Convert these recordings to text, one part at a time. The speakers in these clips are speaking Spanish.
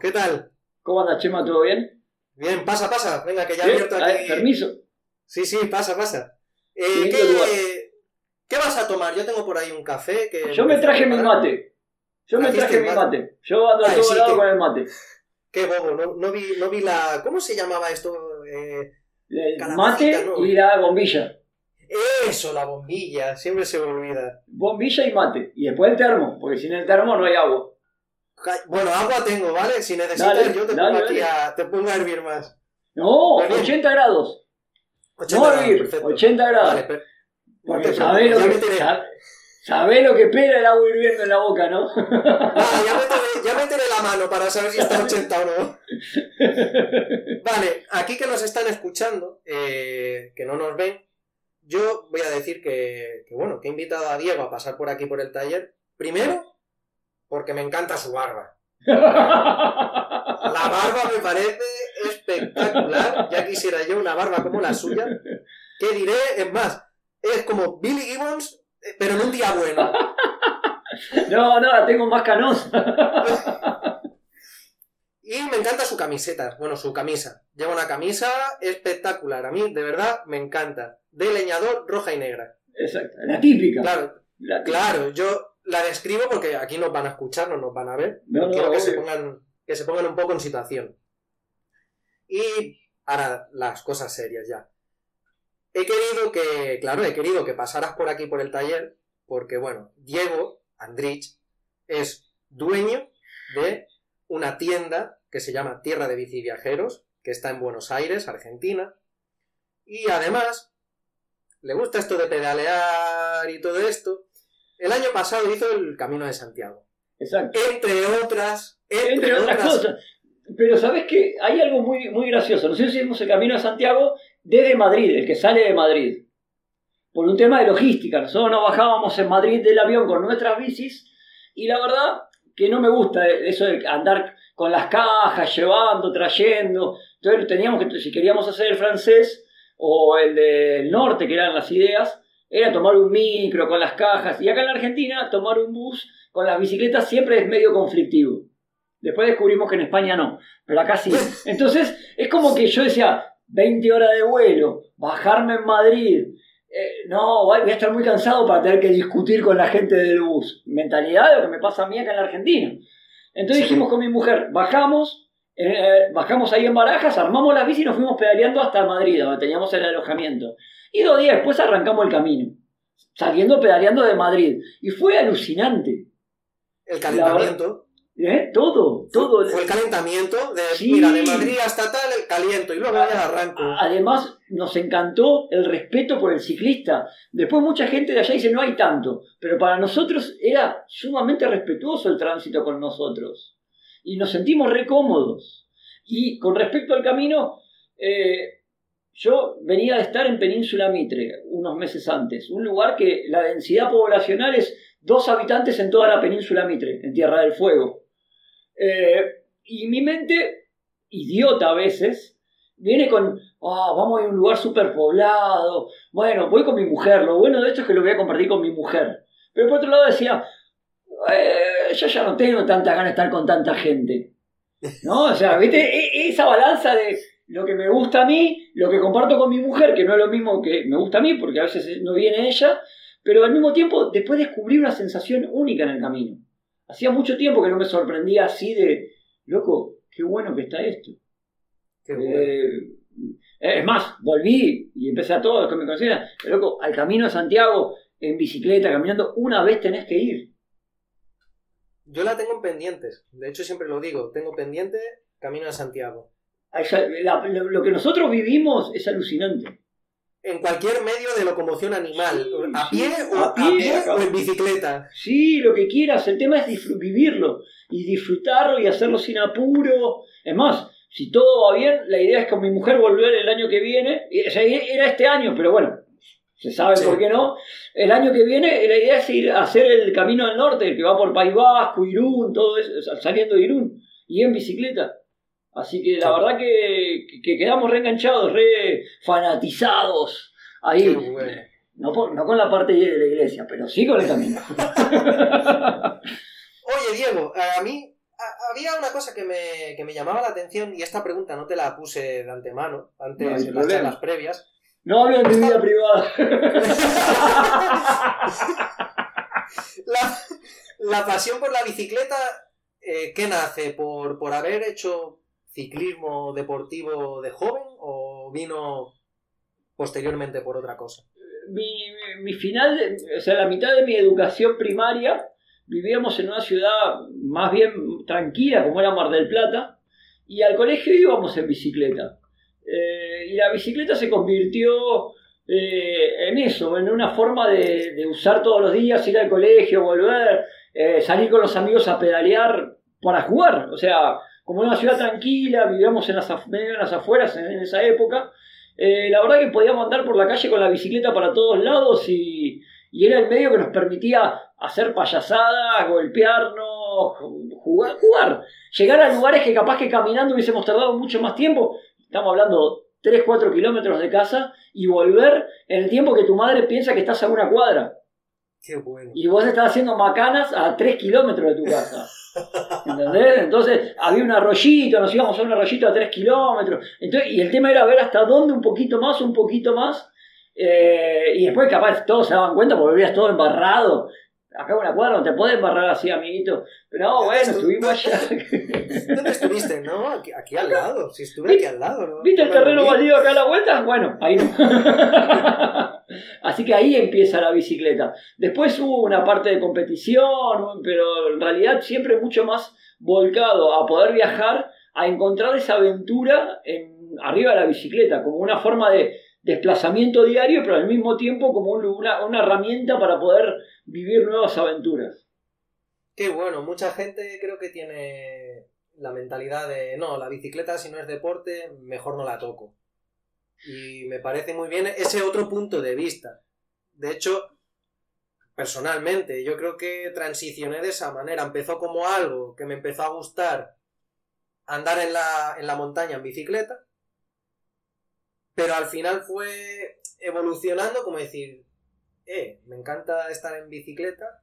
¿qué tal? ¿Cómo anda, Chema? ¿Todo bien? Bien, pasa, pasa. Venga, que ya he ¿Sí? abierto aquí. permiso. Sí, sí, pasa, pasa. Eh, ¿qué. ¿Qué vas a tomar? Yo tengo por ahí un café que... Yo me traje mi mate. Yo me ¿Trajiste traje mi mate? mate. Yo ando a Ay, todo sí, lado que- con el mate. Qué bobo, no, no vi, no vi la... ¿Cómo se llamaba esto? Eh, El Calabacita, mate ¿no? y la bombilla. Eso, la bombilla, siempre se me olvida. Bombilla y mate. Y después el termo, porque sin el termo no hay agua. Bueno, agua tengo, ¿vale? Si necesitas Dale, yo te dale, pongo aquí a... Te pongo a hervir más. No, bien. 80 grados. 80 No grados, hervir, perfecto. 80 grados. Vale, per- no Porque sabés lo, que, meteré- sab- sabés lo que pega el agua hirviendo en la boca, ¿no? Vale, ya meteré, ya meteré la mano para saber si está 80 o no. Vale, aquí que nos están escuchando, eh, que no nos ven, yo voy a decir que, que, bueno, que he invitado a Diego a pasar por aquí por el taller. Primero, porque me encanta su barba. La barba me parece espectacular. Ya quisiera yo una barba como la suya. ¿Qué diré? Es más, es como Billy Gibbons, eh, pero en un día bueno. no, no, la tengo más canosa. Y me encanta su camiseta, bueno, su camisa. Lleva una camisa espectacular. A mí, de verdad, me encanta. De leñador roja y negra. Exacto, la típica. Claro, La típica. claro, yo la describo porque aquí nos van a escuchar, no nos van a ver. No, no, Quiero que se, pongan, que se pongan un poco en situación. Y ahora las cosas serias ya. He querido que, claro, he querido que pasaras por aquí por el taller, porque bueno, Diego Andrich es dueño de una tienda que se llama Tierra de Bici Viajeros, que está en Buenos Aires, Argentina. Y además, le gusta esto de pedalear y todo esto. El año pasado hizo el Camino de Santiago. Exacto. Entre otras, entre, Entre otras cosas. Pero sabes que hay algo muy, muy gracioso. Nosotros hicimos el camino a Santiago desde Madrid, el que sale de Madrid. Por un tema de logística. Nosotros nos bajábamos en Madrid del avión con nuestras bicis y la verdad que no me gusta eso de andar con las cajas, llevando, trayendo. Entonces teníamos que, si queríamos hacer el francés o el del norte, que eran las ideas, era tomar un micro con las cajas. Y acá en la Argentina, tomar un bus con las bicicletas siempre es medio conflictivo. Después descubrimos que en España no, pero acá sí. Entonces, es como que yo decía, 20 horas de vuelo, bajarme en Madrid. eh, no, voy a estar muy cansado para tener que discutir con la gente del bus. Mentalidad de lo que me pasa a mí acá en la Argentina. Entonces dijimos con mi mujer, bajamos, eh, bajamos ahí en Barajas, armamos las bici y nos fuimos pedaleando hasta Madrid, donde teníamos el alojamiento. Y dos días después arrancamos el camino, saliendo pedaleando de Madrid. Y fue alucinante. El calentamiento. ¿eh? Todo, todo. Fue el calentamiento de, Sí. mira, de Madrid hasta tal, el caliento. Y luego ya arranco. Además, nos encantó el respeto por el ciclista. Después mucha gente de allá dice, no hay tanto. Pero para nosotros era sumamente respetuoso el tránsito con nosotros. Y nos sentimos re cómodos. Y con respecto al camino, eh, yo venía de estar en Península Mitre unos meses antes. Un lugar que la densidad poblacional es dos habitantes en toda la Península Mitre, en Tierra del Fuego. Eh, y mi mente, idiota a veces, viene con, ah, vamos a un lugar súper poblado. Bueno, voy con mi mujer. Lo bueno de esto es que lo voy a compartir con mi mujer. Pero por otro lado decía, eh, yo ya no tengo tanta ganas de estar con tanta gente. ¿No? O sea, ¿viste? E- Esa balanza de lo que me gusta a mí, lo que comparto con mi mujer, que no es lo mismo que me gusta a mí, porque a veces no viene ella, pero al mismo tiempo después descubrí una sensación única en el camino. Hacía mucho tiempo que no me sorprendía así de, loco, qué bueno que está esto. Qué bueno. Eh, es más, volví y empecé a todos los que me conocían, loco, al camino de Santiago, en bicicleta, caminando, una vez tenés que ir. Yo la tengo en pendientes. De hecho, siempre lo digo. Tengo pendiente Camino de Santiago. La- lo, que nosotros vivimos es alucinante. En cualquier medio de locomoción animal. Sí, a sí. pie, o, A a pie, o en bicicleta. Sí, lo que quieras, el tema es vivirlo y disfrutarlo y hacerlo sin apuro. Es más, si todo va bien, la idea es con mi mujer volver el año que viene. O sea, era este año, pero bueno, se sabe Sí. por qué no. El año que viene la idea es ir a hacer el camino del norte, el que va por País Vasco, Irún, todo eso, saliendo de Irún y en bicicleta. Así que la Sí. verdad que, que quedamos reenganchados, re fanatizados ahí. Bueno. No, por- no con la parte de la iglesia, pero sí con el camino. Oye, Diego, a mí había una cosa que me, que me llamaba la atención y esta pregunta no te la puse de antemano, antes No en las previas. No hablo de mi vida privada. la, la pasión por la bicicleta, eh, ¿qué nace? ¿Por, ¿Por haber hecho ciclismo deportivo de joven o vino posteriormente por otra cosa? mi, final, o sea, la mitad de mi educación primaria, vivíamos en una ciudad más bien tranquila como era Mar del Plata, y al colegio íbamos en bicicleta. Eh, y la bicicleta se convirtió eh, en eso, en una forma de, de usar todos los días, ir al colegio, volver, eh, salir con los amigos a pedalear para jugar. O sea, como era una ciudad tranquila, vivíamos en las, medio en las afueras en, en esa época. eh, la verdad que podíamos andar por la calle con la bicicleta para todos lados y, y era el medio que nos permitía hacer payasadas, golpearnos, jugar, jugar. Llegar a lugares que capaz que caminando hubiésemos tardado mucho más tiempo. Estamos hablando 3, 4 kilómetros de casa y volver en el tiempo que tu madre piensa que estás a una cuadra. Qué bueno. Y vos estás haciendo macanas a 3 kilómetros de tu casa. ¿Entendés? Entonces había un arroyito, nos íbamos a un arroyito a 3 kilómetros. Y el tema era ver hasta dónde un poquito más, un poquito más. eh, y después capaz todos se daban cuenta porque veías todo embarrado. Acá una cuadra no te podés embarrar así, amiguito. Pero no, bueno, estuvimos allá. ¿Dónde estuviste? No, aquí, aquí al lado. Si estuve aquí al lado, ¿no? ¿Viste el terreno baldío acá a la vuelta? Bueno, ahí no. Así que ahí empieza la bicicleta. Después hubo una parte de competición, pero en realidad siempre mucho más volcado a poder viajar, a encontrar esa aventura en, arriba de la bicicleta, como una forma de desplazamiento diario, pero al mismo tiempo como un- una, una herramienta para poder vivir nuevas aventuras. Qué bueno, mucha gente creo que tiene la mentalidad de no, la bicicleta si no es deporte, mejor no la toco. Y me parece muy bien ese otro punto de vista. De hecho, personalmente, yo creo que transicioné de esa manera. Empezó como algo que me empezó a gustar andar en la, en la montaña en bicicleta, pero al final fue evolucionando como decir, eh, me encanta estar en bicicleta,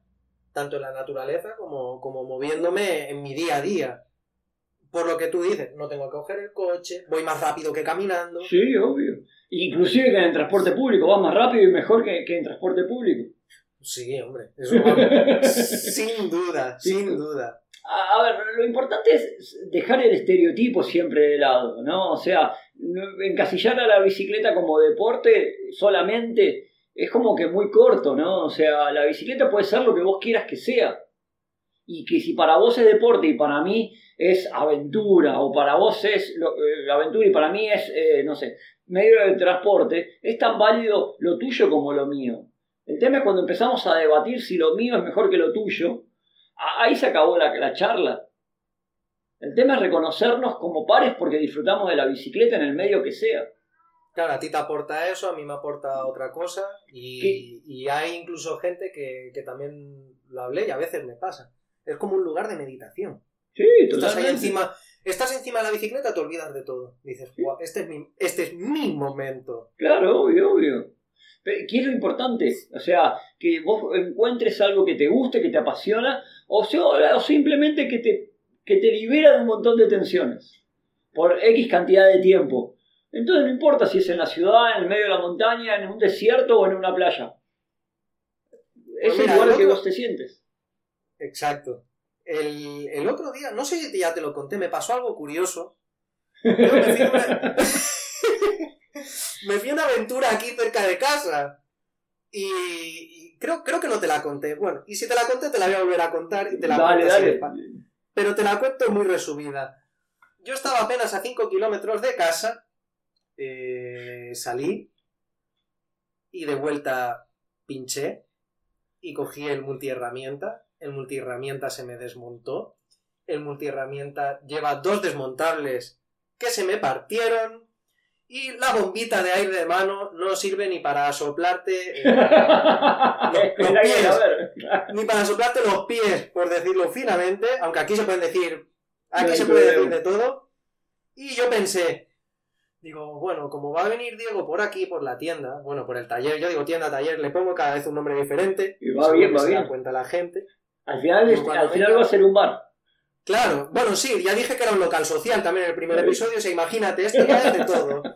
tanto en la naturaleza como, como moviéndome en mi día a día. Por lo que tú dices, no tengo que coger el coche, voy más rápido que caminando. Sí, obvio. Inclusive que en el transporte público va más rápido y mejor que, que en transporte público. Sí, hombre, eso vamos. sin duda, sin duda. A, ver, lo importante es dejar el estereotipo siempre de lado, ¿no? O sea, encasillar a la bicicleta como deporte solamente es como que muy corto, ¿no? O sea, la bicicleta puede ser lo que vos quieras que sea. Y que si para vos es deporte y para mí es aventura, o para vos es lo- eh, aventura y para mí es, eh, no sé, medio de transporte, es tan válido lo tuyo como lo mío. El tema es cuando empezamos a debatir si lo mío es mejor que lo tuyo, ahí se acabó la, la charla. El tema es reconocernos como pares porque disfrutamos de la bicicleta en el medio que sea. Claro, a ti te aporta eso, a mí me aporta otra cosa. Y, y hay incluso gente que, que también lo hablé y a veces me pasa. Es como un lugar de meditación. Sí, Estás ahí totalmente. encima, estás encima de la bicicleta, te olvidas de todo. Dices, "Guau, este es mi, este es mi momento. Claro, obvio, obvio. ¿Qué es lo importante? O sea, que vos encuentres algo que te guste, que te apasiona, o, sea, o simplemente que te, que te libera de un montón de tensiones por X cantidad de tiempo. Entonces no importa si es en la ciudad, en el medio de la montaña, en un desierto o en una playa. Es el mira, lugar el que vos te sientes. Exacto. El, el otro día, no sé si ya te lo conté, me pasó algo curioso. Una... me fui a una aventura aquí cerca de casa. Y, y creo, creo que no te la conté. Bueno, y si te la conté, te la voy a volver a contar y te la Dale, dale. Pero te la cuento muy resumida. Yo estaba apenas a 5 kilómetros de casa. eh, salí. Y de vuelta pinché. Y cogí el multiherramienta. El multiherramienta se me desmontó. El multiherramienta lleva dos desmontables que se me partieron. Y la bombita de aire de mano no sirve ni para soplarte. eh, los pies. ni para soplarte los pies, por decirlo finamente, aunque aquí se pueden decir, aquí se puede decir de todo. Y yo pensé, digo, bueno, como va a venir Diego por aquí, por la tienda, bueno, por el taller, yo digo tienda, taller, le pongo cada vez un nombre diferente. Y va bien, va se da bien. cuenta la gente. Al final, es- Cuando al final va a ser un bar. Claro, bueno, sí, ya dije que era un local social también en el primer episodio, o sea, imagínate, esto ya es de todo.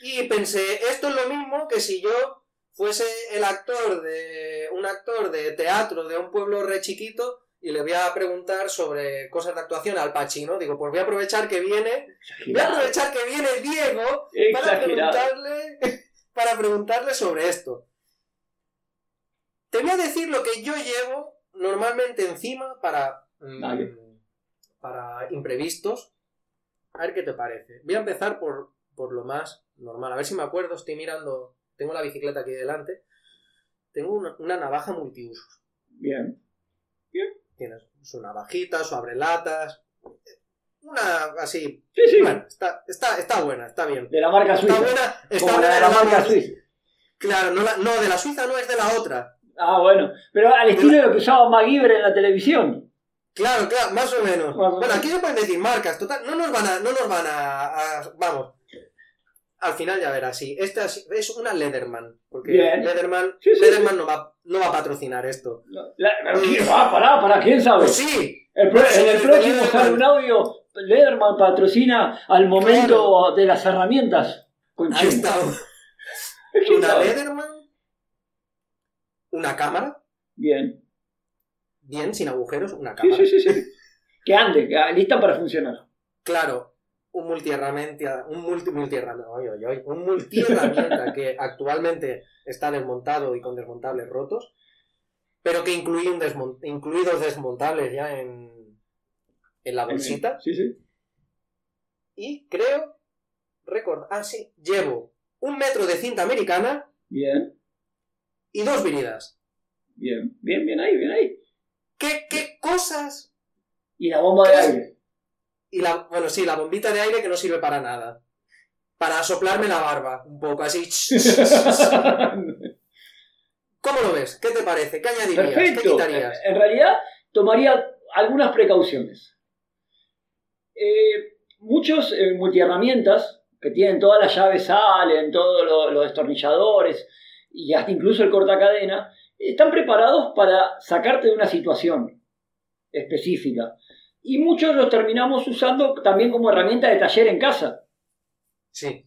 Y pensé, esto es lo mismo que si yo fuese el actor de un actor de teatro de un pueblo re chiquito y le voy a preguntar sobre cosas de actuación al Pachino. Digo, pues voy a aprovechar que viene, voy a aprovechar que viene Diego para preguntarle, para preguntarle sobre esto. Te voy a decir lo que yo llevo normalmente encima para, mm, para imprevistos. A ver qué te parece. Voy a empezar por, por lo más normal. A ver si me acuerdo, estoy mirando, tengo la bicicleta aquí delante. Tengo una, navaja multiusos. Bien. Bien. Tienes su navajita, su abrelatas. Una así. Sí, sí. Bueno, está, está, está buena, está bien. De la marca suiza. Está buena, está buena de la, marca suiza. Claro, no, no, de la suiza no es de la otra. Ah, bueno. Pero al estilo de, lo que usaba MacGyver en la televisión. Claro, claro, más o menos. bueno, aquí se pueden decir marcas, total, no nos van a, no nos van a vamos, al final ya verás, sí. Esta es, una Lederman. Porque Lederman, no, va, no va a patrocinar esto. La, va, pará, para quién sabe. Pues sí. en el próximo sale un audio. Lederman patrocina al momento de las herramientas. Ahí está. una Lederman. Una cámara. Bien. Bien, sin agujeros, una cámara. Sí, sí, sí. sí. que ande, que lista para funcionar. Claro, un multiherramienta, un multi, un multiherramienta que actualmente está desmontado y con desmontables rotos, pero que incluye un incluidos desmontables ya en, en la bolsita. Sí, sí. Y creo, record, ah, sí, llevo un metro de cinta americana. Bien. Y dos vinidas. Bien, bien, bien ahí, bien ahí. ¿Qué, qué cosas? Y la bomba de aire. Y la, bueno, sí, la bombita de aire que no sirve para nada. Para soplarme la barba, un poco así. ¿Cómo lo ves? ¿Qué te parece? ¿Qué añadirías? Perfecto. ¿Qué quitarías? En realidad, tomaría algunas precauciones. Eh, muchos eh, multiherramientas que tienen todas las llaves salen, todos los destornilladores y hasta incluso el cortacadena, están preparados para sacarte de una situación específica y muchos los terminamos usando también como herramienta de taller en casa. Sí.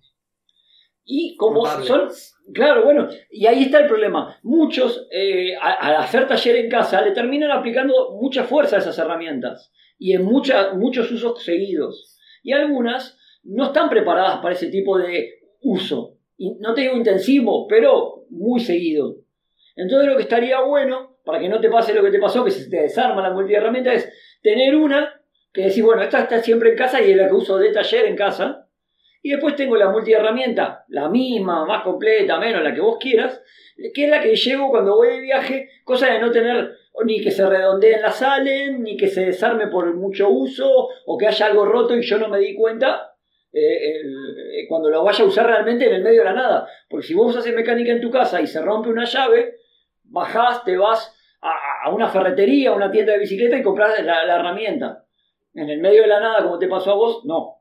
Y como son, claro, bueno, y ahí está el problema. Muchos, eh, al hacer taller en casa, le terminan aplicando mucha fuerza a esas herramientas y en muchos usos seguidos. Y algunas no están preparadas para ese tipo de uso. Y no te digo intensivo, pero muy seguido. Entonces lo que estaría bueno, para que no te pase lo que te pasó, que se te desarma la multiherramienta, es tener una que decís, bueno, esta está siempre en casa y es la que uso de taller en casa. Y después tengo la multiherramienta, la misma, más completa, menos, la que vos quieras, que es la que llevo cuando voy de viaje, cosa de no tener ni que se redondeen las salen, ni que se desarme por mucho uso, o que haya algo roto y yo no me di cuenta eh, eh, cuando lo vaya a usar realmente en el medio de la nada. Porque si vos haces mecánica en tu casa y se rompe una llave, bajás, te vas a, una ferretería, a una tienda de bicicleta y compras la, herramienta. En el medio de la nada, como te pasó a vos, no.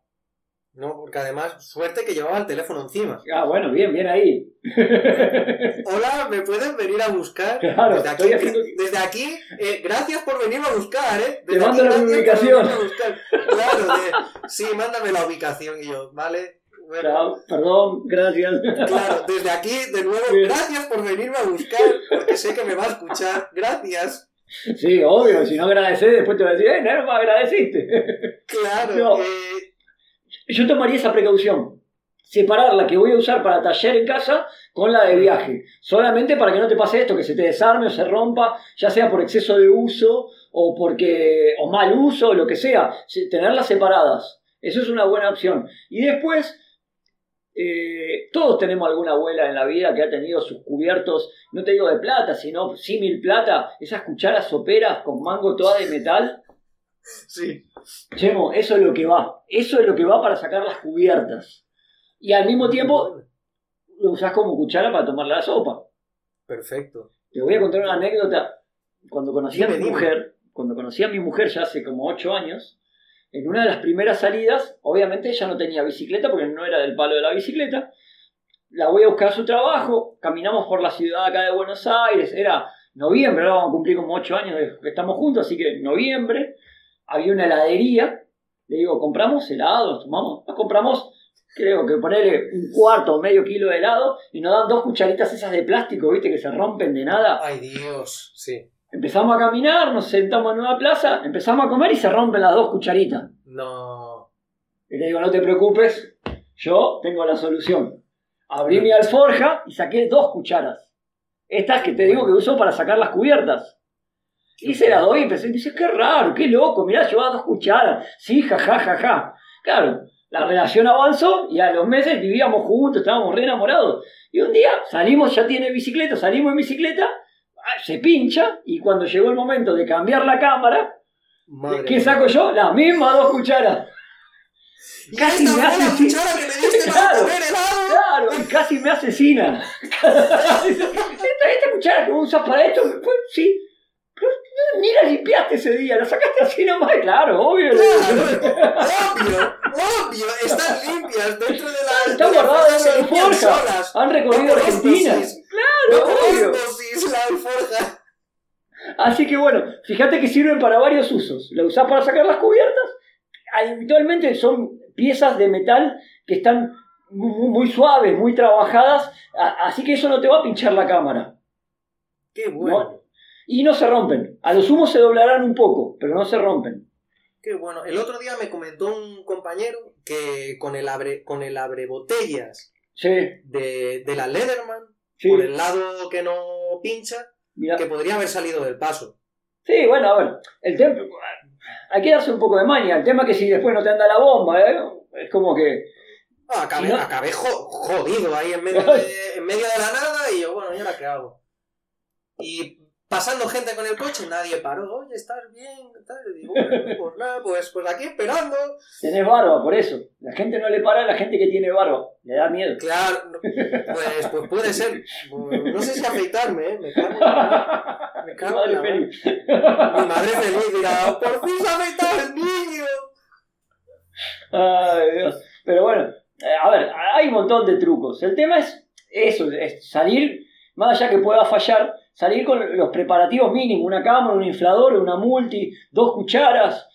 No, porque además, suerte que llevaba el teléfono encima. Ah, bueno, bien, bien ahí. Hola, ¿me pueden venir a buscar? Claro, desde aquí, desde aquí eh, gracias por venirme a buscar, ¿eh? te mando la ubicación. Claro, sí, mándame la ubicación y yo, ¿vale? Perdón, gracias. Claro, desde aquí, de nuevo, gracias por venirme a buscar, porque sé que me va a escuchar. Gracias. Sí, obvio, si no agradeces, después te va a decir, eh, no, me agradeciste. Claro. Eh. Yo tomaría esa precaución. Separar la que voy a usar para taller en casa con la de viaje. Solamente para que no te pase esto, que se te desarme o se rompa, ya sea por exceso de uso o porque o mal uso o lo que sea. Tenerlas separadas. Eso es una buena opción. Y después eh, todos tenemos alguna abuela en la vida que ha tenido sus cubiertos, no te digo de plata, sino símil plata, esas cucharas soperas con mango toda de metal. Sí. Chemo, eso es lo que va. Eso es lo que va para sacar las cubiertas. Y al mismo tiempo lo usas como cuchara para tomar la sopa. Perfecto. Te voy a contar una anécdota. Cuando conocí a mi mujer, cuando conocí a mi mujer ya hace como 8 años, en una de las primeras salidas, obviamente ella no tenía bicicleta porque no era del palo de la bicicleta. La voy a buscar a su trabajo, caminamos por la ciudad acá de Buenos Aires, era noviembre, ahora vamos a cumplir como ocho años que estamos juntos, así que noviembre. había una heladería. Le digo, ¿compramos helados? ¿Tomamos? Nos compramos, creo que ponerle un cuarto o medio kilo de helado y nos dan dos cucharitas esas de plástico, ¿viste? Que se rompen de nada. Ay, Dios, sí. Empezamos a caminar, nos sentamos en una plaza, empezamos a comer y se rompen las dos cucharitas. No. Y le digo, no te preocupes, yo tengo la solución. Abrí mi alforja y saqué dos cucharas. Estas que te digo que uso para sacar las cubiertas. Y se las doy y empecé, y dice, qué raro, qué loco, mirá, llevaba dos cucharas. Sí, jaja, jaja. Claro, la relación avanzó y a los meses vivíamos juntos, estábamos re enamorados. Y un día salimos, ya tiene bicicleta, salimos en bicicleta, se pincha y cuando llegó el momento de cambiar la cámara, Madre ¿qué saco yo? Las mismas dos cucharas. ¿Y Casi me para Claro. Claro, casi me asesina. esta, esta cuchara que usas para esto, pues, sí. Pero ni la limpiaste ese día, la sacaste así nomás, claro, obvio. Claro, obvio, obvio, están limpias dentro de la. Está de la guardada alforja, se dentro de la limpian alforja. solas. Han recorrido No Argentina. osmosis. Claro, No obvio. osmosis, la alforja. Así que bueno, fíjate que sirven para varios usos. La usás para sacar las cubiertas. Habitualmente son piezas de metal que están muy, muy suaves, muy trabajadas, así que eso no te va a pinchar la cámara. Qué bueno, ¿no? Y no se rompen. A lo sumo se doblarán un poco, pero no se rompen. Bueno. El otro día me comentó un compañero que con el abre, con el abre botellas Sí, de, de la Leatherman, sí. por el lado que no pincha, Mira. que podría haber salido del paso. Sí, bueno, a ver, el tema, hay que darse un poco de maña. El tema es que si después no te anda la bomba, ¿eh? es como que, Ah, acabé, no- acabé jo- jodido ahí en medio, de, en medio de la nada y yo, bueno, ¿y ahora qué hago? Y pasando gente con el coche, nadie paró. Oye, ¿estás bien? Tal. Y digo, bueno, pues nada, pues, pues aquí esperando. tenés barba, por eso. La gente no le para a la gente que tiene barba, le da miedo. Claro, pues, pues puede ser. Pues, No sé si afeitarme, ¿eh? Me cago en la- Me cago en la feliz. Mi madre feliz dirá, por fin se ha afeitado el niño. Ay, Dios. Pero bueno, eh, a ver, hay un montón de trucos. El tema es eso, es salir, más allá que pueda fallar, salir con los preparativos mínimos, una cámara, un inflador, una multi, dos cucharas.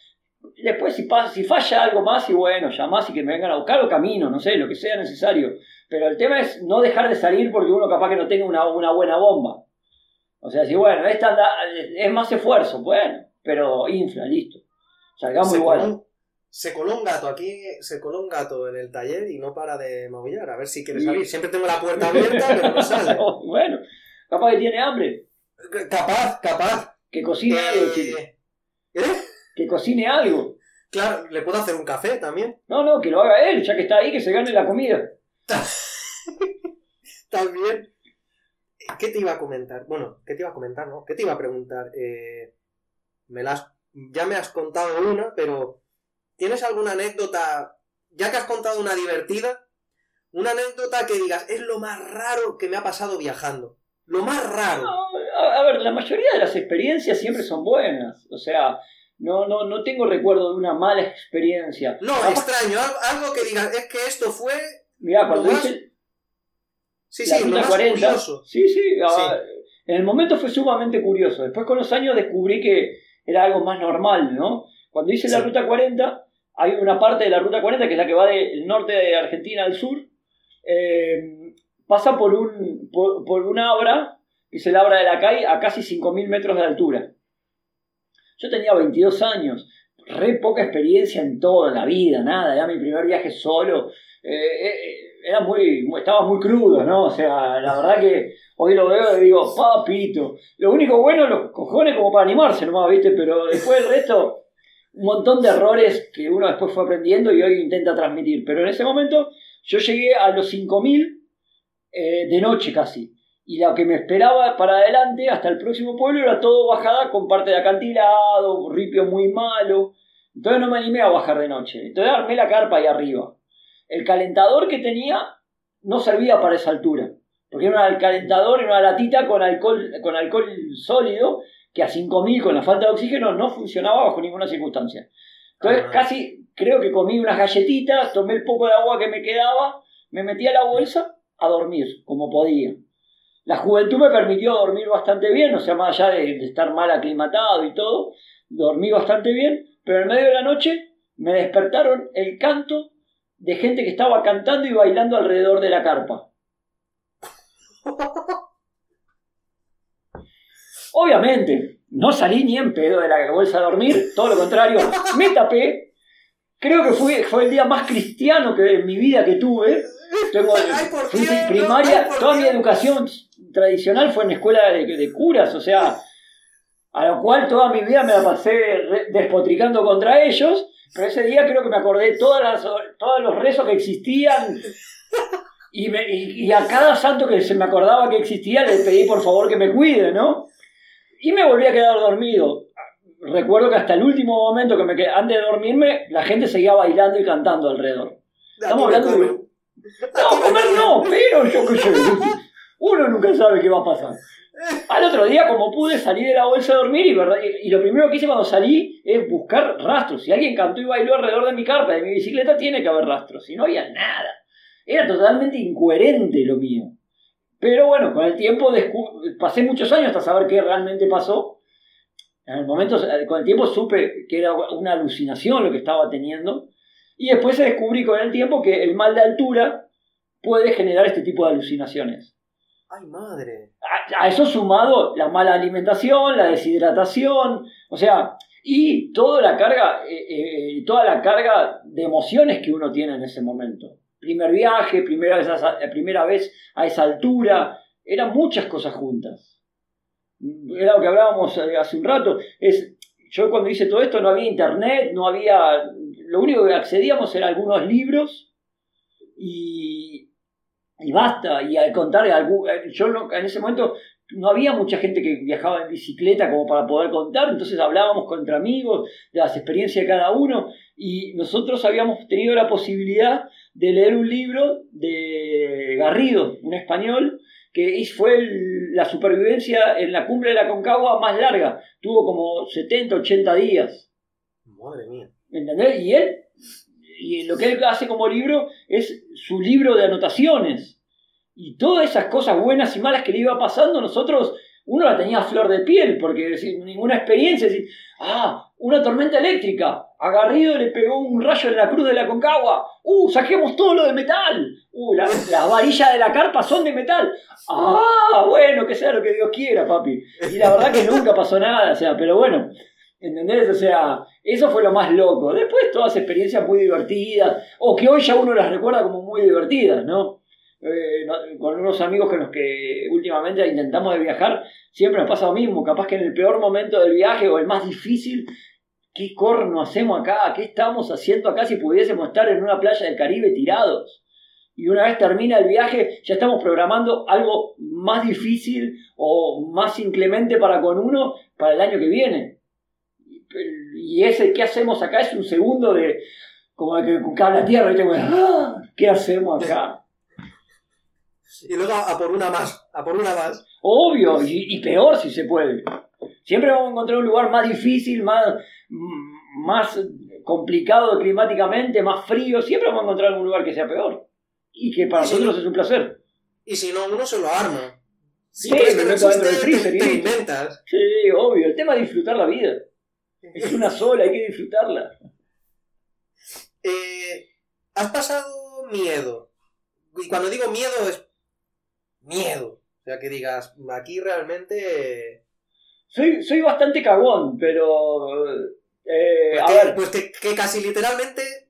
Después si, pasa, si falla algo más, y bueno, llamás y que me vengan a buscar o camino, no sé, lo que sea necesario. Pero el tema es no dejar de salir porque uno capaz que no tenga una, una buena bomba. O sea, si bueno, esta anda, es más esfuerzo, bueno, pero infla, listo. Salgamos Se igual. coló, se coló un gato aquí, se coló un gato en el taller y no para de maullar. A ver si quiere salir. Siempre tengo la puerta abierta, pero no sale. bueno, capaz que tiene hambre. Capaz, capaz. Que cocine algo, chico. Eh, ¿eh? Que cocine algo. Claro, le puedo hacer un café también. No, no, que lo haga él, ya que está ahí, que se gane la comida. También. ¿Qué te iba a comentar? Bueno, ¿qué te iba a comentar, no? ¿Qué te iba a preguntar? Eh, me la has- ya me has contado una, pero ¿tienes alguna anécdota? Ya que has contado una divertida, una anécdota que digas, es lo más raro que me ha pasado viajando. Lo más raro. No, a, ver, la mayoría de las experiencias siempre son buenas. O sea, no, no, no tengo recuerdo de una mala experiencia. No, Capaz- extraño, al- algo que digas, es que esto fue. Mirá, cuando más- hice Sí, la sí, lo ruta más 40, curioso. sí, sí, a- Sí. en el momento fue sumamente curioso. Después con los años descubrí que era algo más normal, ¿no? Cuando hice la ruta 40, hay una parte de la ruta 40 que es la que va del norte de Argentina al sur, eh, pasa por un por, por una abra, que es el abra de la CAI, a casi 5.000 metros de altura. Yo tenía 22 años, re poca experiencia en toda la vida, nada, era mi primer viaje solo. Eh, eh, era muy, muy- estaba muy crudo, ¿no? O sea, la verdad que hoy lo veo y digo, papito. Lo único bueno, los cojones como para animarse nomás, ¿viste? Pero después el resto, un montón de errores que uno después fue aprendiendo y hoy intenta transmitir. Pero en ese momento yo llegué a los 5000 eh, de noche casi. Y lo que me esperaba para adelante, hasta el próximo pueblo, era todo bajada con parte de acantilado, ripio muy malo. Entonces no me animé a bajar de noche. Entonces armé la carpa ahí arriba. El calentador que tenía no servía para esa altura. Porque era un calentador y una latita con alcohol, con alcohol sólido que a 5000 con la falta de oxígeno no funcionaba bajo ninguna circunstancia. Entonces Ah. casi creo que comí unas galletitas, tomé el poco de agua que me quedaba, me metí a la bolsa a dormir como podía. La juventud me permitió dormir bastante bien, o sea, más allá de, de estar mal aclimatado y todo, dormí bastante bien, pero en medio de la noche me despertaron el canto de gente que estaba cantando y bailando alrededor de la carpa. Obviamente, no salí ni en pedo de la bolsa a dormir, todo lo contrario, me tapé. Creo que fue, fue el día más cristiano que en mi vida que tuve. Tengo, fui primaria, toda mi educación tradicional fue en escuela de, de curas, o sea, a lo cual toda mi vida me la pasé despotricando contra ellos, pero ese día creo que me acordé todas las, todos los rezos que existían y, y, a cada santo que se me acordaba que existía le pedí por favor que me cuide, ¿no? Y me volví a quedar dormido. Recuerdo que hasta el último momento que me quedé, antes de dormirme, la gente seguía bailando y cantando alrededor. Estamos hablando de... No, comer no, pero yo qué sé. Uno nunca sabe qué va a pasar. Al otro día, como pude, salí de la bolsa a dormir y, y, lo primero que hice cuando salí es buscar rastros. Si alguien cantó y bailó alrededor de mi carpa, de mi bicicleta, tiene que haber rastros. Si no había nada. Era totalmente incoherente lo mío. Pero bueno, con el tiempo pasé muchos años hasta saber qué realmente pasó. En el momento, con el tiempo supe que era una alucinación lo que estaba teniendo. Y después se descubrí con el tiempo que el mal de altura puede generar este tipo de alucinaciones. ¡Ay, madre! A, eso sumado la mala alimentación, la deshidratación, o sea, y toda la carga, eh, eh, toda la carga de emociones que uno tiene en ese momento. Primer viaje, primera vez a, primera vez a esa altura, eran muchas cosas juntas. Era lo que hablábamos eh, hace un rato, es, yo cuando hice todo esto no había internet, no había, lo único que accedíamos eran algunos libros y, y basta. Y al contar, eh, yo en ese momento no había mucha gente que viajaba en bicicleta como para poder contar, entonces hablábamos contra amigos de las experiencias de cada uno y nosotros habíamos tenido la posibilidad de leer un libro de Garrido, un español, que fue la supervivencia en la cumbre de la Concagua más larga, tuvo como 70, 80 días. Madre mía. ¿Entendés? Y él y lo que él hace como libro es su libro de anotaciones. Y todas esas cosas buenas y malas que le iba pasando, nosotros, uno la tenía a flor de piel, porque sin ninguna experiencia, ah, una tormenta eléctrica, a Garrido le pegó un rayo en la cruz de la Concagua, uh, saquemos todo lo de metal, uh, las la varillas de la carpa son de metal, ah, bueno, que sea lo que Dios quiera, papi. Y la verdad que nunca pasó nada, o sea, pero bueno, ¿Entendés? O sea, eso fue lo más loco. Después todas experiencias muy divertidas, o que hoy ya uno las recuerda como muy divertidas, ¿no? Eh, con unos amigos con los que últimamente intentamos de viajar, siempre nos pasa lo mismo. Capaz que en el peor momento del viaje o el más difícil, ¿qué corno hacemos acá? ¿Qué estamos haciendo acá si pudiésemos estar en una playa del Caribe tirados? Y una vez termina el viaje, ya estamos programando algo más difícil o más inclemente para con uno para el año que viene y ese ¿qué hacemos acá? es un segundo de como de que cae la tierra y te ¡Ah! ¿qué hacemos acá? Y luego a por una más, a por una más. Obvio, y, peor si se puede. Siempre vamos a encontrar un lugar más difícil, más, más complicado climáticamente, más frío. Siempre vamos a encontrar un lugar que sea peor. Y que para nosotros es un placer. Y si no, uno se lo arma. Sí, del freezer. Te, inventas. Sí, obvio. El tema es disfrutar la vida. Es una sola, hay que disfrutarla. Eh, has pasado miedo. Y cuando digo miedo es miedo. O sea, que digas, aquí realmente... Soy, soy bastante cagón, pero... Eh, pues, que, pues que, casi literalmente...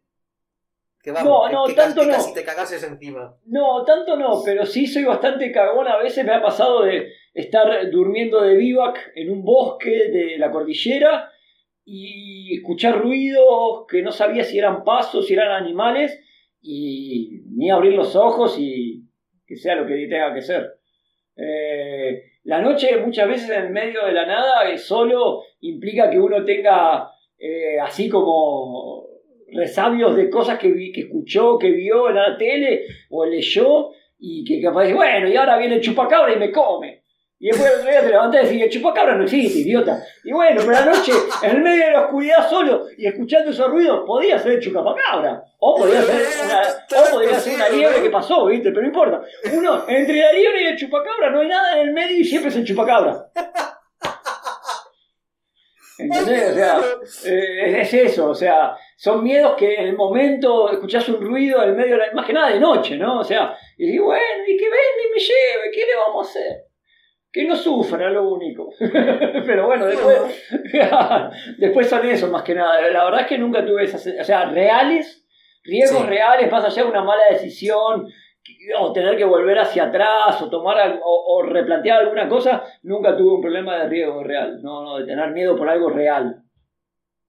Que vamos, no, no, tanto no. Casi te cagases encima. No, tanto no, pero sí soy bastante cagón. A veces me ha pasado de estar durmiendo de vivac en un bosque de la cordillera y escuchar ruidos que no sabía si eran pasos, si eran animales, y ni abrir los ojos y que sea lo que tenga que ser. Eh, la noche muchas veces en medio de la nada eh, solo implica que uno tenga eh, así como resabios de cosas que, vi, que escuchó, que vio en la tele o leyó y que capaz de, bueno, y ahora viene el chupacabra y me come. Y después el otro día te levantás y decís, chupacabra no existe, idiota. Y bueno, pero la noche, en el medio de la oscuridad solo y escuchando esos ruidos, podía ser el chupacabra. O podía ser una, o podía ser una liebre que pasó, ¿viste? Pero no importa. Uno, entre la liebre y el chupacabra no hay nada en el medio y siempre es el chupacabra. ¿Entendés? O sea, eh, es eso, o sea, son miedos que en el momento escuchás un ruido en el medio, de la, más que nada de noche, ¿no? O sea, y digo, bueno, y que venga y me lleve, ¿qué le vamos a hacer? Que no sufra, lo único. Pero bueno, después, después son eso más que nada. La verdad es que nunca tuve esas, o sea, reales, riesgos reales, más allá de una mala decisión, o tener que volver hacia atrás o tomar o, replantear alguna cosa, nunca tuve un problema de riesgo real, no, no, de tener miedo por algo real.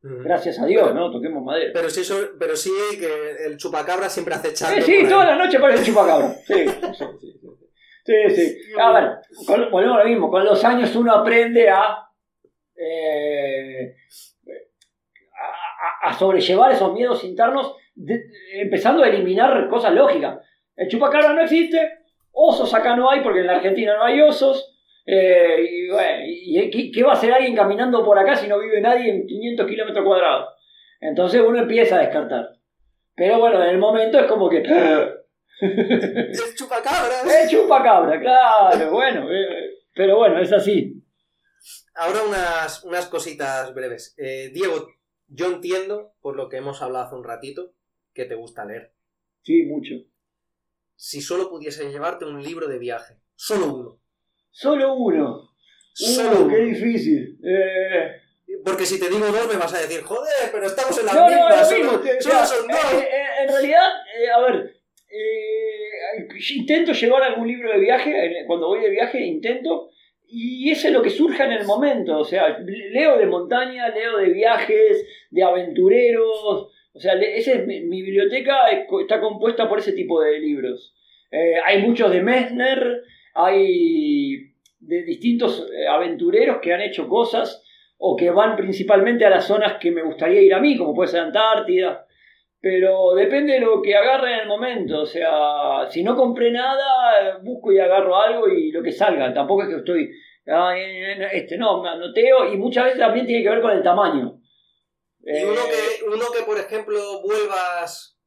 Gracias a Dios, ¿no? Toquemos madera. Pero sí, pero sí que el chupacabra siempre hace Sí, sí, toda la noche parece el chupacabra. Sí, sí, sí. A ver, volvemos a lo mismo. Con los años uno aprende a, eh, a, sobrellevar esos miedos internos, empezando a eliminar cosas lógicas. El chupacabra no existe, osos acá no hay porque en la Argentina no hay osos. Eh, y, bueno, y, ¿qué va a hacer alguien caminando por acá si no vive nadie en 500 kilómetros cuadrados? Entonces uno empieza a descartar. Pero bueno, en el momento es como que... el chupacabra. El chupacabra, claro, bueno. Eh, pero bueno, es así. Ahora unas, unas cositas breves. Eh, Diego, yo entiendo, por lo que hemos hablado hace un ratito, que te gusta leer. Sí, mucho si solo pudiese llevarte un libro de viaje. Solo uno. Solo uno. Solo uh, qué difícil. Eh... Porque si te digo dos me vas a decir, joder, pero estamos en la no, misma. No, solo, solo son dos. Eh, eh, en realidad, a ver, intento llevar algún libro de viaje, cuando voy de viaje intento, y eso es lo que surja en el momento. O sea, leo de montaña, leo de viajes, de aventureros, o sea, ese mi, biblioteca está compuesta por ese tipo de libros. Eh, hay muchos de Messner, hay de distintos eh, aventureros que han hecho cosas o que van principalmente a las zonas que me gustaría ir a mí, como puede ser Antártida. Pero depende de lo que agarre en el momento. O sea, si no compré nada, busco y agarro algo y lo que salga. Tampoco es que estoy. este, no, me anoteo y muchas veces también tiene que ver con el tamaño. Y uno que, eh, uno que, por ejemplo, vuelvas,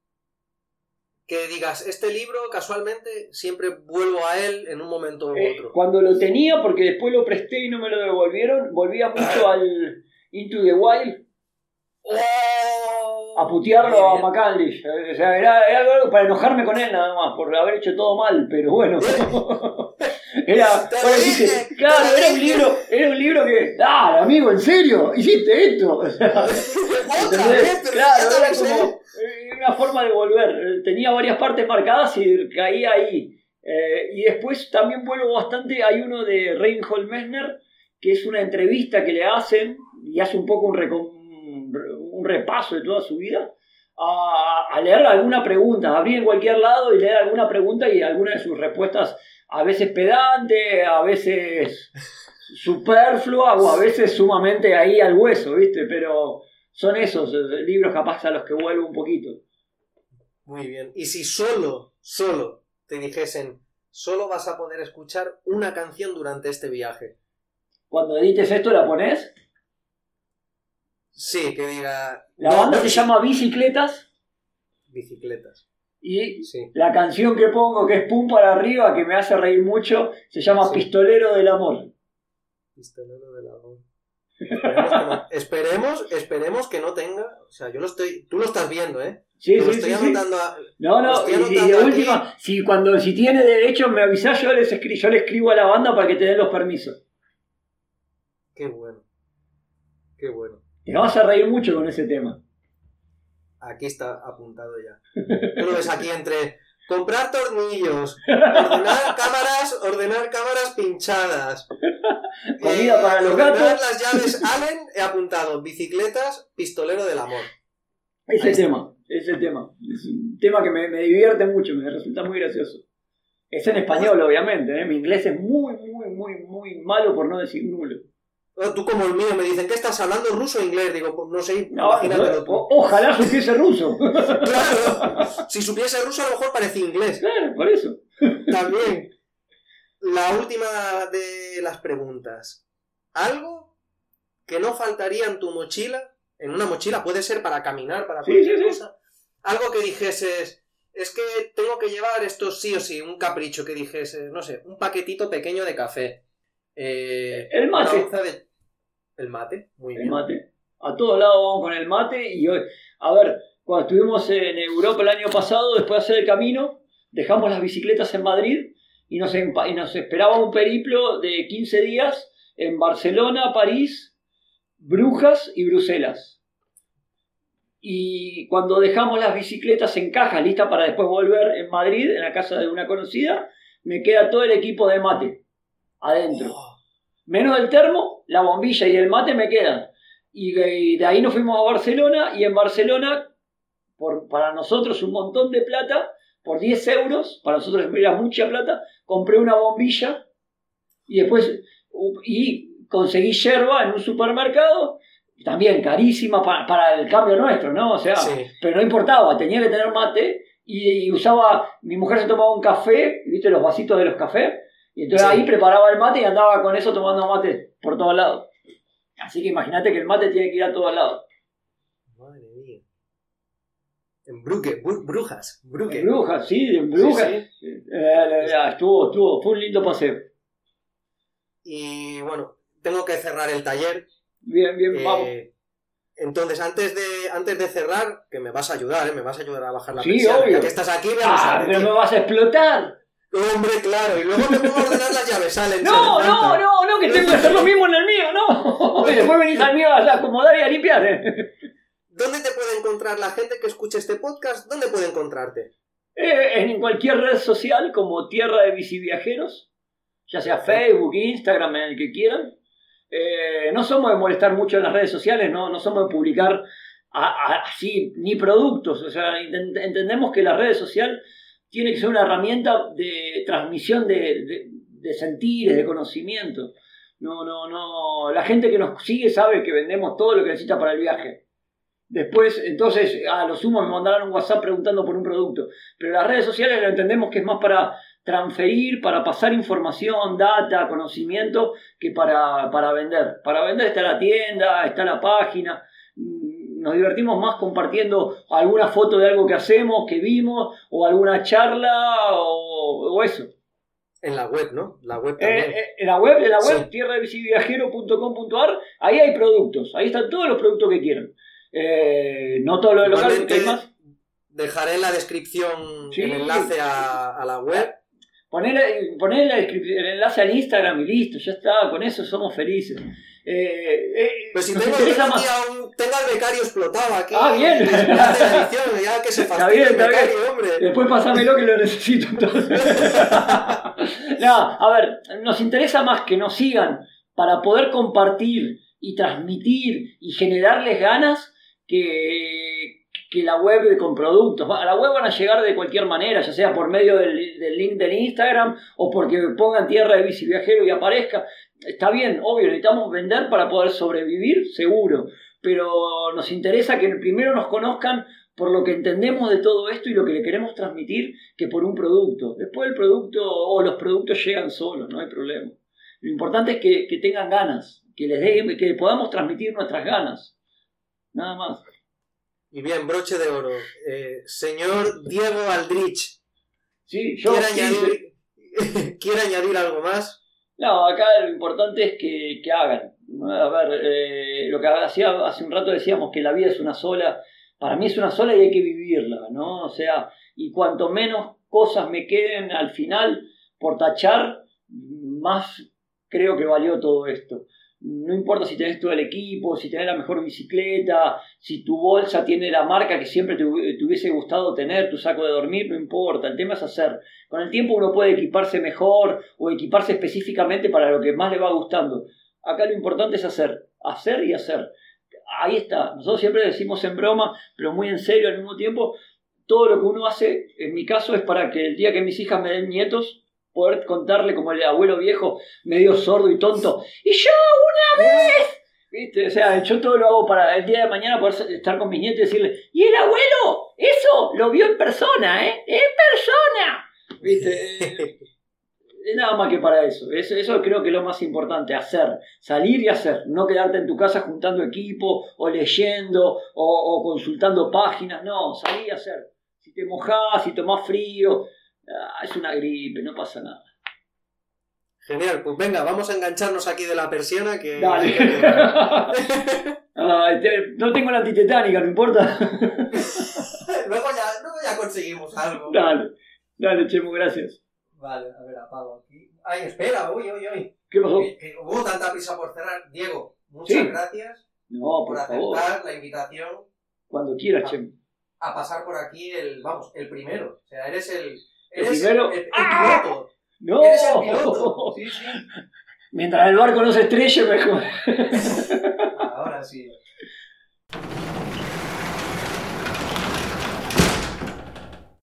que digas, este libro casualmente siempre vuelvo a él en un momento u eh, otro. cuando lo tenía, porque después lo presté y no me lo devolvieron, volvía mucho al Into the Wild. ¡Oh! a putearlo a McCandlish. O sea, era, algo para enojarme con él nada más, por haber hecho todo mal, pero bueno. Era, claro, era un libro, era un libro que, ah, amigo, ¿en serio? ¿Hiciste esto? claro, era como eh, una forma de volver. Tenía varias partes marcadas y caía ahí. Eh, y después también vuelvo bastante, hay uno de Reinhold Messner, que es una entrevista que le hacen y hace un poco un, un repaso de toda su vida. A, a, leer alguna pregunta, abrir en cualquier lado y leer alguna pregunta y alguna de sus respuestas a veces pedante, a veces superflua o a veces sumamente ahí al hueso, ¿viste? Pero son esos eh, libros capaz a los que vuelvo un poquito. Muy bien. Y si solo, solo te dijesen, solo vas a poder escuchar una canción durante este viaje. Cuando edites esto, ¿la pones? Sí, que diga. La banda se llama Bicicletas. Bicicletas. Y la canción que pongo, que es Pum para arriba, que me hace reír mucho, se llama Pistolero del Amor. Pistolero del Amor. Esperemos que, no, esperemos, que no tenga. O sea, yo lo estoy. Tú lo estás viendo, ¿eh? Sí, sí, estoy anotando No, no, y, de última, si, cuando, si tiene derecho me avisas, yo, les yo le escribo a la banda para que te den los permisos. Qué bueno. Qué bueno. Te vas a reír mucho con ese tema. Aquí está apuntado ya. Tú lo ves aquí entre comprar tornillos, ordenar cámaras, ordenar cámaras pinchadas. Comida para los gatos. las llaves Allen, he apuntado bicicletas, pistolero del amor. Ese tema, ese tema. Es un tema que me, divierte mucho, me resulta muy gracioso. Es en español, obviamente, ¿eh? mi inglés es muy, muy, muy, muy malo por no decir nulo. Tú como el mío me dicen, ¿qué estás hablando ruso o inglés? Digo, pues no sé, imagínatelo tú. ojalá supiese ruso. claro, si supiese ruso a lo mejor parece inglés. Claro, por eso. También, la última de las preguntas. ¿Algo que no faltaría en tu mochila? En una mochila puede ser para caminar, para cualquier cosa. Algo que dijeses, es que tengo que llevar esto sí o sí, un capricho que dijese, no sé, un paquetito pequeño de café. Eh, el mate. El mate, muy el bien. mate. A todos lados vamos con el mate y hoy, a ver, cuando estuvimos en Europa el año pasado, después de hacer el camino, dejamos las bicicletas en Madrid y nos, y nos esperaba un periplo de 15 días en Barcelona, París, Brujas y Bruselas. Y cuando dejamos las bicicletas en caja, listas para después volver en Madrid, en la casa de una conocida, me queda todo el equipo de mate adentro. Oh, Menos el termo, la bombilla y el mate me quedan. Y de, y de ahí nos fuimos a Barcelona y en Barcelona, por, para nosotros un montón de plata, por 10 euros, para nosotros era mucha plata, compré una bombilla y después y conseguí yerba en un supermercado, también carísima para, para el cambio nuestro, ¿no? O sea, sí. pero no importaba, tenía que tener mate y, y usaba, mi mujer se tomaba un café, ¿viste los vasitos de los cafés? Y entonces ahí preparaba el mate y andaba con eso tomando mate por todos lados. Así que imagínate que el mate tiene que ir a todos lados. Madre mía. En Bruque, Bru- Brujas, Bruque. En Brujas, sí, en Brujas. Sí, sí. Eh, eh, estuvo, estuvo, fue un lindo paseo. Y bueno, tengo que cerrar el taller. Bien, bien, vamos. Eh, entonces, antes de, antes de cerrar, que me vas a ayudar, ¿eh? Me vas a ayudar a bajar la Sí, persiana. obvio. Ya que estás aquí, vamos a Ah, pero me vas a explotar. Hombre, claro. Y luego me pongo a ordenar las llaves, salen. No, salen no, no, no, que tengo que hacer lo mismo en el mío, no. Y después venís al mío a acomodar y a limpiar. eh. ¿Dónde te puede encontrar la gente que escuche este podcast? ¿Dónde puede encontrarte? Eh, en cualquier red social como Tierra de Biciviajeros, ya sea Facebook, Instagram, en el que quieran. Eh, no somos de molestar mucho en las redes sociales, no, no somos de publicar así ni productos. O sea, entendemos que la red social tiene que ser una herramienta de transmisión de, de, de conocimiento. No, no, no. La gente que nos sigue sabe que vendemos todo lo que necesita para el viaje. Después, entonces, a lo sumo me mandarán un WhatsApp preguntando por un producto. Pero las redes sociales lo entendemos que es más para transferir, para pasar información, data, conocimiento, que para, para vender. Para vender está la tienda, está la página. Nos divertimos más compartiendo alguna foto de algo que hacemos, que vimos, o alguna charla, o, o eso. En la web, ¿no? La web Eh, también. eh, en la web, en la web Sí. tierradevisiviajero.com.ar, ahí hay productos, ahí están todos los productos que quieran. Eh, no todo lo de local, porque hay más. Dejaré en la descripción Sí. el enlace a, a la web. Poner, poner en la descripción- el enlace al Instagram y listo, ya está, con eso somos felices. Eh, eh, Pues si tengo, más. día un- tengo al becario explotado aquí. Ah, bien. edición, ya que se Está fastidie bien, el bien. becario, hombre. Después pásamelo que lo necesito entonces. no, a ver, nos interesa más que nos sigan para poder compartir y transmitir y generarles ganas que, que la web con productos. A la web van a llegar de cualquier manera, ya sea por medio del, del link del Instagram o porque pongan tierra de bici viajero y aparezca. Está bien, obvio, necesitamos vender para poder sobrevivir, seguro. Pero nos interesa que primero nos conozcan por lo que entendemos de todo esto y lo que le queremos transmitir que por un producto. Después el producto o los productos llegan solos, no hay problema. Lo importante es que, que tengan ganas, que les den, que podamos transmitir nuestras ganas. Nada más. Y bien, broche de oro. Eh, señor Diego Aldrich, Sí, yo ¿quiere sí, añadir, ¿quiere añadir algo más? No, acá lo importante es que, que hagan. A ver, eh, lo que hacía, hace un rato decíamos que la vida es una sola. Para mí es una sola y hay que vivirla, ¿no? O sea, y cuanto menos cosas me queden al final por tachar, más creo que valió todo esto. No importa si tenés todo el equipo, si tenés la mejor bicicleta, si tu bolsa tiene la marca que siempre te, te hubiese gustado tener, tu saco de dormir, no importa. El tema es hacer. Con el tiempo uno puede equiparse mejor o equiparse específicamente para lo que más le va gustando. Acá lo importante es hacer, hacer y hacer. Ahí está. Nosotros siempre decimos en broma, pero muy en serio al mismo tiempo, todo lo que uno hace, en mi caso, es para que el día que mis hijas me den nietos, poder contarle como el abuelo viejo, medio sordo y tonto, y yo una vez, ¿viste? O sea, yo todo lo hago para el día de mañana poder estar con mis nietos y decirle, y el abuelo, eso lo vio en persona, ¿eh? En persona. ¿Viste? Es nada más que para eso. eso. Eso creo que es lo más importante, hacer, salir y hacer, no quedarte en tu casa juntando equipo o leyendo o, o consultando páginas, no, salir y hacer. Si te mojás, si tomás frío, ah, es una gripe, no pasa nada. Genial, pues venga, vamos a engancharnos aquí de la persiana que... Dale. No tengo la antitetánica, ¿no importa? luego, ya, luego ya conseguimos algo. Dale, dale, Chemo, gracias. Vale, a ver, apago aquí. Ay, espera, uy, uy, uy. ¿Qué pasó? Que, que hubo tanta prisa por cerrar. Diego, muchas Sí. gracias No, por por favor, aceptar la invitación cuando quieras, Chemo. a pasar por aquí el, vamos, el primero. O sea, eres el... ¿El primero? El, el ¡Ah! piloto. ¡No! Eres el piloto. Sí, sí. Mientras el barco no se estrelle, mejor. Ahora sí.